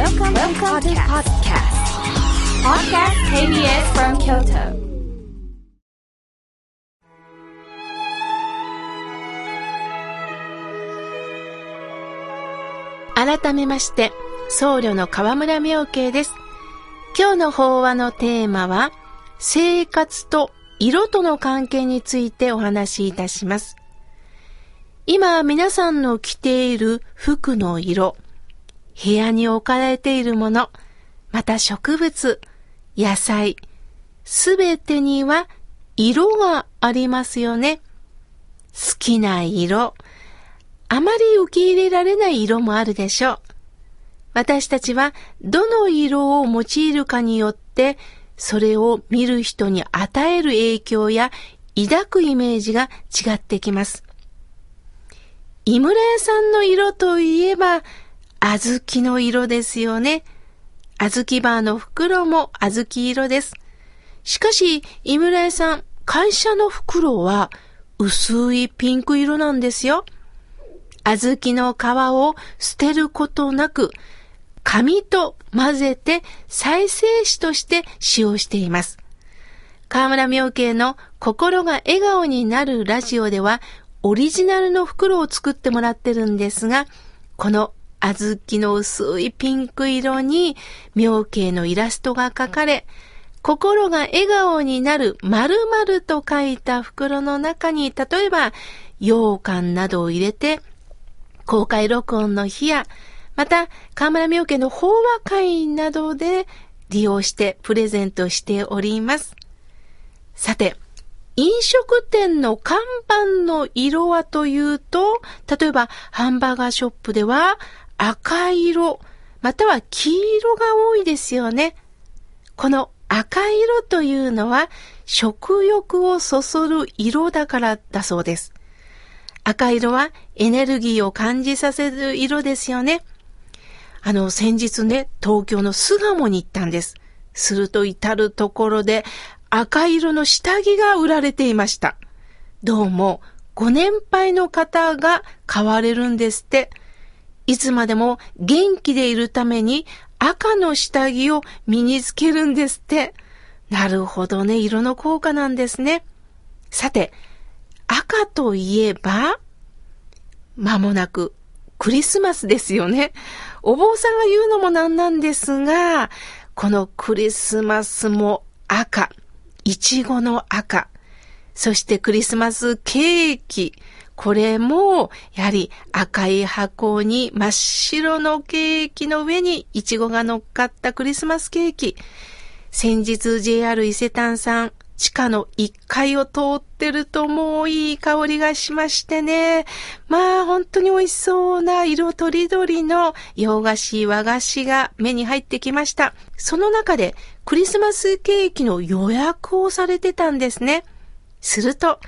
Welcome, Welcome to podcast. Podcast KBS from Kyoto. 改めまして、僧侶の河村明慶です。今日の法話のテーマは、生活と色との関係についてお話しいたします。今皆さんの着ている服の色、部屋に置かれているもの、また植物、野菜、すべてには色がありますよね。好きな色、あまり受け入れられない色もあるでしょう。私たちはどの色を用いるかによって、それを見る人に与える影響や抱くイメージが違ってきます。井村屋さんの色といえば、小豆の色ですよね。小豆バーの袋も小豆色です。しかし、井村屋さん、会社の袋は薄いピンク色なんですよ。小豆の皮を捨てることなく、紙と混ぜて再生紙として使用しています。河村明慶の心が笑顔になるラジオでは、オリジナルの袋を作ってもらってるんですが、この小豆の薄いピンク色に明慶のイラストが描かれ、心が笑顔になる〇〇と書いた袋の中に、例えば、羊羹などを入れて、公開録音の日や、また、河村明家の法話会などで利用してプレゼントしております。さて、飲食店の看板の色はというと、例えばハンバーガーショップでは赤色、または黄色が多いですよね。この赤色というのは食欲をそそる色だからだそうです。赤色はエネルギーを感じさせる色ですよね。あの、先日ね、東京の巣鴨に行ったんです。すると至るところで赤色の下着が売られていました。どうも、ご年配の方が買われるんですって。いつまでも元気でいるために赤の下着を身につけるんですって。なるほどね、色の効果なんですね。さて、赤といえば、間もなくクリスマスですよね。お坊さんが言うのもなんなんですが、このクリスマスも赤、いちごの赤、そしてクリスマスケーキ、これも、やはり赤い箱に真っ白のケーキの上にイチゴが乗っかったクリスマスケーキ。先日 JR 伊勢丹さん、地下の1階を通ってるともういい香りがしましてね。まあ本当に美味しそうな色とりどりの洋菓子、和菓子が目に入ってきました。その中でクリスマスケーキの予約をされてたんですね。すると、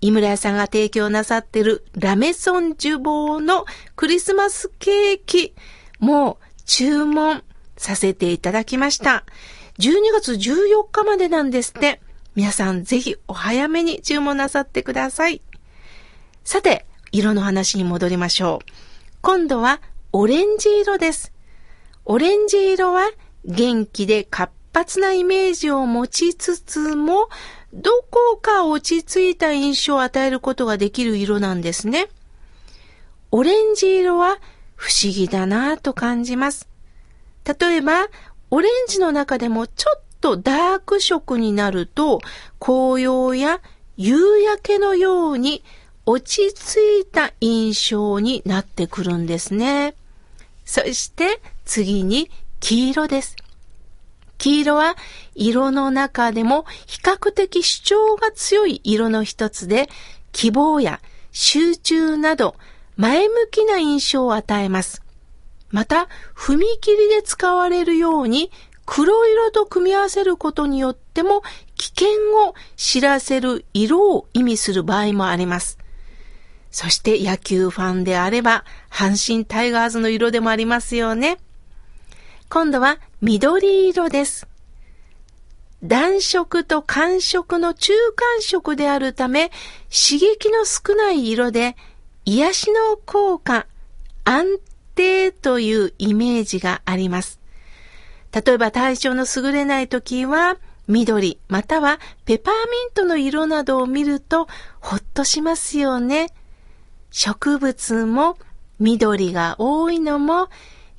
井村屋さんが提供なさってるラメソンジュボーのクリスマスケーキ、も注文させていただきました。12月14日までなんですって。皆さんぜひお早めに注文なさってください。さて、色の話に戻りましょう。今度はオレンジ色です。オレンジ色は元気で活発なイメージを持ちつつも、どこか落ち着いた印象を与えることができる色なんですね。オレンジ色は不思議だなぁと感じます。例えば、オレンジの中でもちょっとダーク色になると、紅葉や夕焼けのように落ち着いた印象になってくるんですね。そして次に黄色です。黄色は色の中でも比較的主張が強い色の一つで、希望や集中など前向きな印象を与えます。また、踏切で使われるように黒色と組み合わせることによっても危険を知らせる色を意味する場合もあります。そして野球ファンであれば阪神タイガースの色でもありますよね。今度は緑色です。暖色と寒色の中間色であるため刺激の少ない色で癒しの効果、安定というイメージがあります。例えば体調の優れない時は、緑またはペパーミントの色などを見るとほっとしますよね。植物も緑が多いのも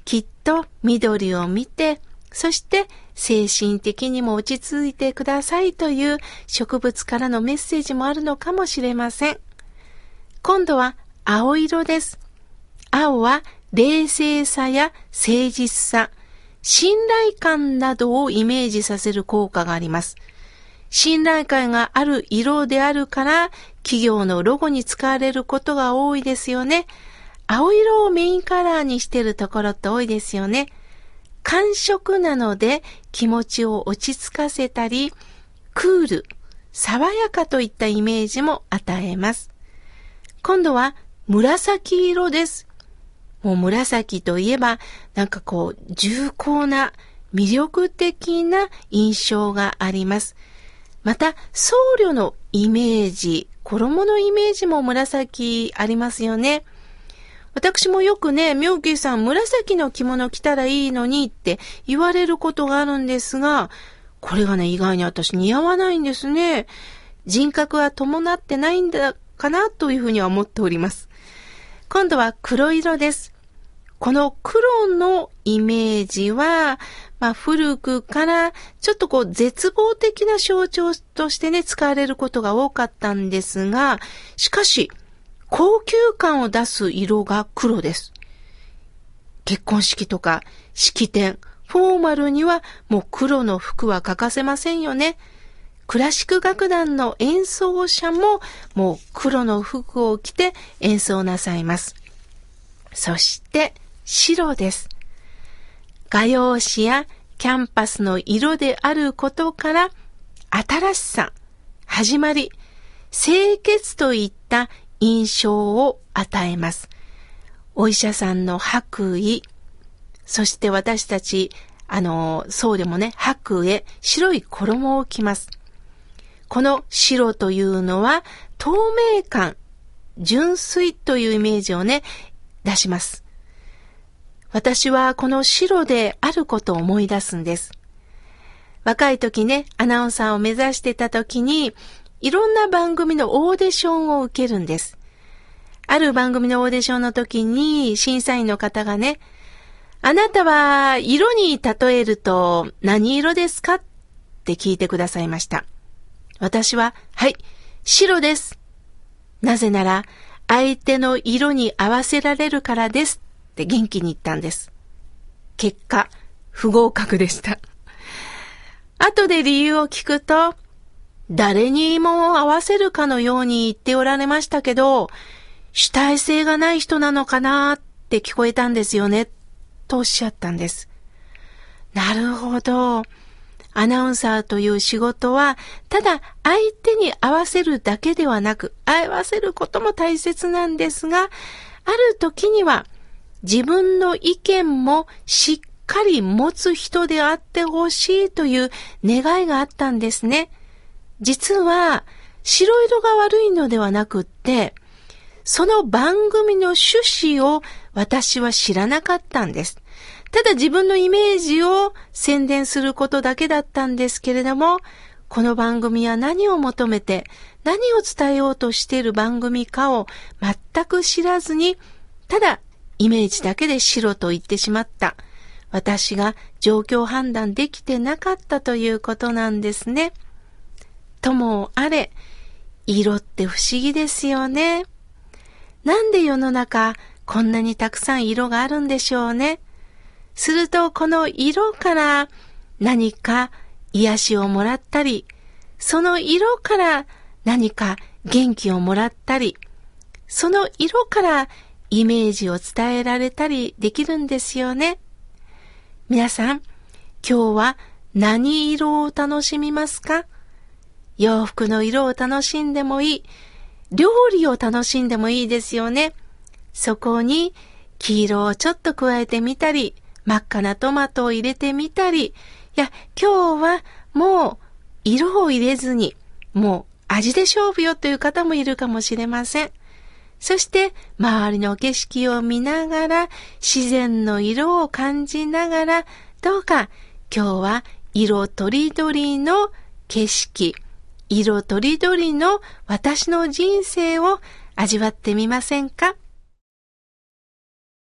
きっと緑を見て、そして精神的にも落ち着いてくださいという植物からのメッセージもあるのかもしれません。今度は青色です。青は冷静さや誠実さ、信頼感などをイメージさせる効果があります。信頼感がある色であるから、企業のロゴに使われることが多いですよね。青色をメインカラーにしてるところって多いですよね。感触なので気持ちを落ち着かせたり、クール、爽やかといったイメージも与えます。今度は紫色です。もう紫といえば、なんかこう、重厚な、魅力的な印象があります。また、僧侶のイメージ、衣のイメージも紫ありますよね。私もよくね、妙慶さん紫の着物着たらいいのにって言われることがあるんですが、これがね、意外に私似合わないんですね。人格は伴ってないんだかなというふうには思っております。今度は黒色です。この黒のイメージは、まあ、古くからちょっとこう絶望的な象徴としてね、使われることが多かったんですが、しかし、高級感を出す色が黒です。結婚式とか式典、フォーマルにはもう黒の服は欠かせませんよね。クラシック楽団の演奏者ももう黒の服を着て演奏なさいます。そして白です。画用紙やキャンパスの色であることから新しさ、始まり、清潔といった印象を与えます。お医者さんの白衣、そして私たち、あの、そうでもね、白衣、白い衣を着ます。この白というのは透明感、純粋というイメージをね、出します。私はこの白であることを思い出すんです。若い時ね、アナウンサーを目指してた時に、いろんな番組のオーディションを受けるんです。ある番組のオーディションの時に審査員の方がね、あなたは色に例えると何色ですか？って聞いてくださいました。私は、はい、白です。なぜなら、相手の色に合わせられるからですって元気に言ったんです。結果、不合格でした。後で理由を聞くと、誰にも合わせるかのように言っておられましたけど、主体性がない人なのかなって聞こえたんですよね、とおっしゃったんです。なるほど。アナウンサーという仕事は、ただ相手に合わせるだけではなく、合わせることも大切なんですが、ある時には自分の意見もしっかり持つ人であってほしいという願いがあったんですね。実は、白色が悪いのではなくって、その番組の趣旨を私は知らなかったんです。ただ自分のイメージを宣伝することだけだったんですけれども、この番組は何を求めて、何を伝えようとしている番組かを全く知らずに、ただイメージだけで白と言ってしまった。私が状況判断できてなかったということなんですね。ともあれ、色って不思議ですよね。なんで世の中こんなにたくさん色があるんでしょうね。するとこの色から何か癒しをもらったり、その色から何か元気をもらったり、その色からイメージを伝えられたりできるんですよね。皆さん、今日は何色を楽しみますか？洋服の色を楽しんでもいい。料理を楽しんでもいいですよね。そこに黄色をちょっと加えてみたり、真っ赤なトマトを入れてみたり、いや、今日はもう色を入れずに、もう味で勝負よという方もいるかもしれません。そして周りの景色を見ながら自然の色を感じながらどうか今日は色とりどりの景色、色とりどりの私の人生を味わってみませんか？